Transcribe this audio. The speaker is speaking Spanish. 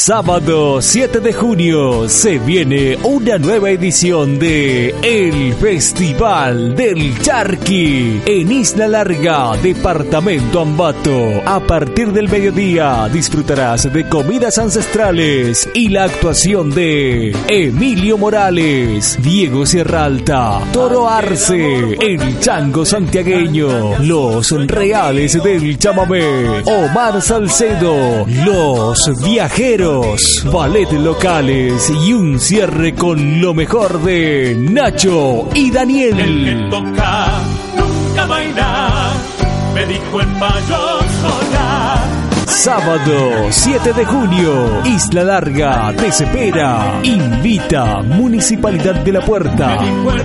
Sábado 7 de junio se viene una nueva edición de El Festival del Charqui en Isla Larga, Departamento Ambato. A partir del mediodía disfrutarás de comidas ancestrales y la actuación de Emilio Morales, Diego Sierralta, Toro Arce, El Chango Santiagueño, Los Reales del Chamamé, Omar Salcedo, Los Viajeros ballet locales y un cierre con lo mejor de Nacho y Daniel. El que toca, nunca baila, me dijo el Sábado 7 de junio, Isla Larga te espera. Invita Municipalidad de la Puerta. Me dijo el